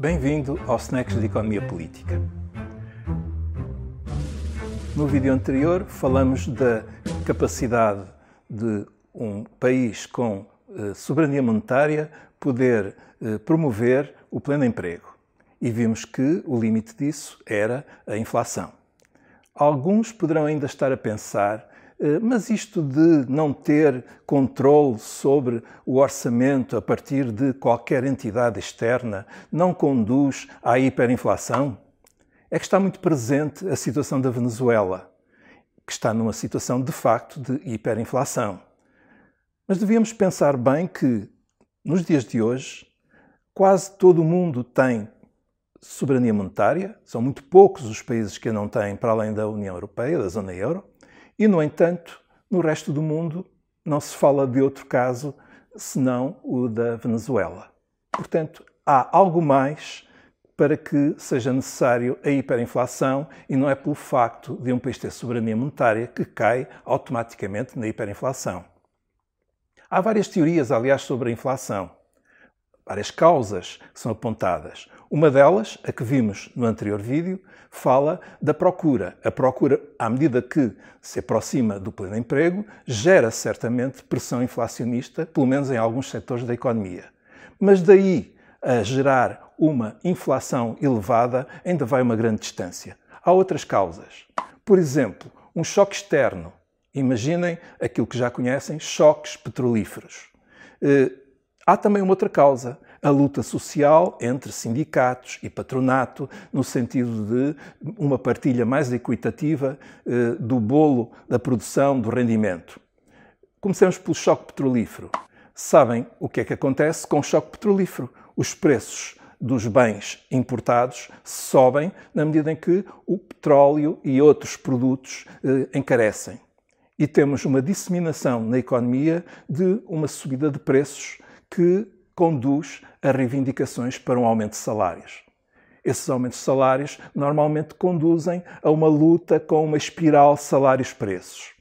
Bem-vindo ao Snacks de Economia Política. No vídeo anterior falamos da capacidade de um país com eh, soberania monetária poder eh, promover o pleno emprego. E vimos que o limite disso era a inflação. Alguns poderão ainda estar a pensar mas isto de não ter controle sobre o orçamento a partir de qualquer entidade externa não conduz à hiperinflação? É que está muito presente a situação da Venezuela, que está numa situação de facto de hiperinflação. Mas devíamos pensar bem que, nos dias de hoje, quase todo o mundo tem soberania monetária, são muito poucos os países que não têm para além da União Europeia, da zona euro, e, no entanto, no resto do mundo não se fala de outro caso senão o da Venezuela. Portanto, há algo mais para que seja necessário a hiperinflação e não é pelo facto de um país ter soberania monetária que cai automaticamente na hiperinflação. Há várias teorias, aliás, sobre a inflação várias causas que são apontadas. Uma delas, a que vimos no anterior vídeo, fala da procura. A procura, à medida que se aproxima do pleno emprego, gera certamente pressão inflacionista, pelo menos em alguns setores da economia. Mas daí a gerar uma inflação elevada ainda vai uma grande distância. Há outras causas. Por exemplo, um choque externo. Imaginem aquilo que já conhecem, choques petrolíferos. Há também uma outra causa, a luta social entre sindicatos e patronato, no sentido de uma partilha mais equitativa eh, do bolo da produção, do rendimento. Comecemos pelo choque petrolífero. Sabem o que é que acontece com o choque petrolífero? Os preços dos bens importados sobem na medida em que o petróleo e outros produtos eh, encarecem. E temos uma disseminação na economia de uma subida de preços que conduz a reivindicações para um aumento de salários. Esses aumentos de salários normalmente conduzem a uma luta com uma espiral salários-preços.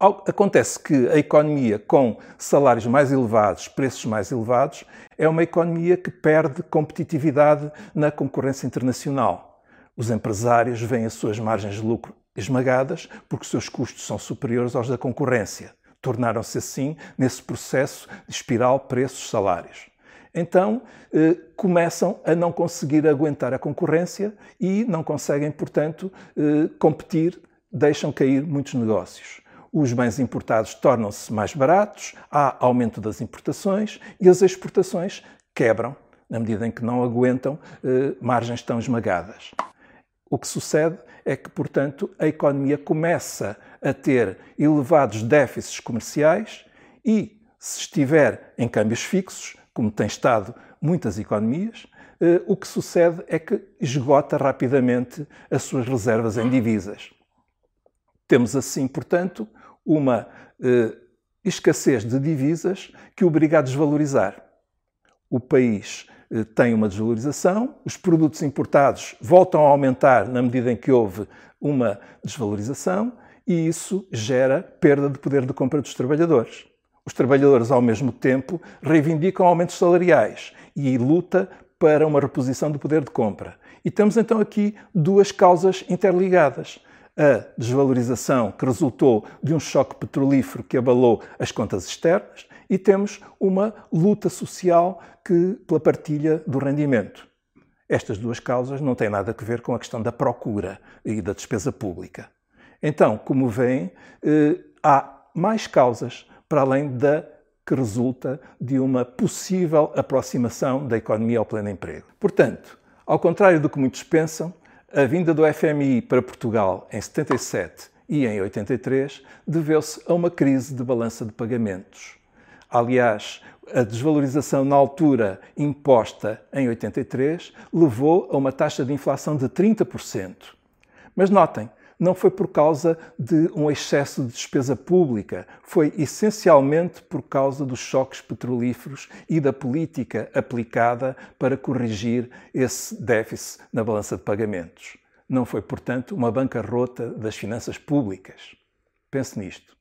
Acontece que a economia com salários mais elevados, preços mais elevados, é uma economia que perde competitividade na concorrência internacional. Os empresários veem as suas margens de lucro esmagadas porque os seus custos são superiores aos da concorrência tornaram-se assim nesse processo de espiral preços-salários. Então, eh, começam a não conseguir aguentar a concorrência e não conseguem, portanto, eh, competir, deixam cair muitos negócios. Os bens importados tornam-se mais baratos, há aumento das importações e as exportações quebram, na medida em que não aguentam eh, margens tão esmagadas. O que sucede é que, portanto, a economia começa a ter elevados déficits comerciais e, se estiver em câmbios fixos, como tem estado muitas economias, eh, o que sucede é que esgota rapidamente as suas reservas em divisas. Temos assim, portanto, uma eh, escassez de divisas que obriga a desvalorizar. O país tem uma desvalorização, os produtos importados voltam a aumentar na medida em que houve uma desvalorização e isso gera perda de poder de compra dos trabalhadores. Os trabalhadores, ao mesmo tempo, reivindicam aumentos salariais e luta para uma reposição do poder de compra. E temos então aqui duas causas interligadas. A desvalorização que resultou de um choque petrolífero que abalou as contas externas e temos uma luta social que, pela partilha do rendimento. Estas duas causas não têm nada a ver com a questão da procura e da despesa pública. Então, como veem, eh, há mais causas para além da que resulta de uma possível aproximação da economia ao pleno emprego. Portanto, ao contrário do que muitos pensam, a vinda do FMI para Portugal em 77 e em 83 deveu-se a uma crise de balança de pagamentos. Aliás, a desvalorização na altura imposta em 83 levou a uma taxa de inflação de 30%. Mas notem, não foi por causa de um excesso de despesa pública, foi essencialmente por causa dos choques petrolíferos e da política aplicada para corrigir esse déficit na balança de pagamentos. Não foi, portanto, uma bancarrota das finanças públicas. Pense nisto.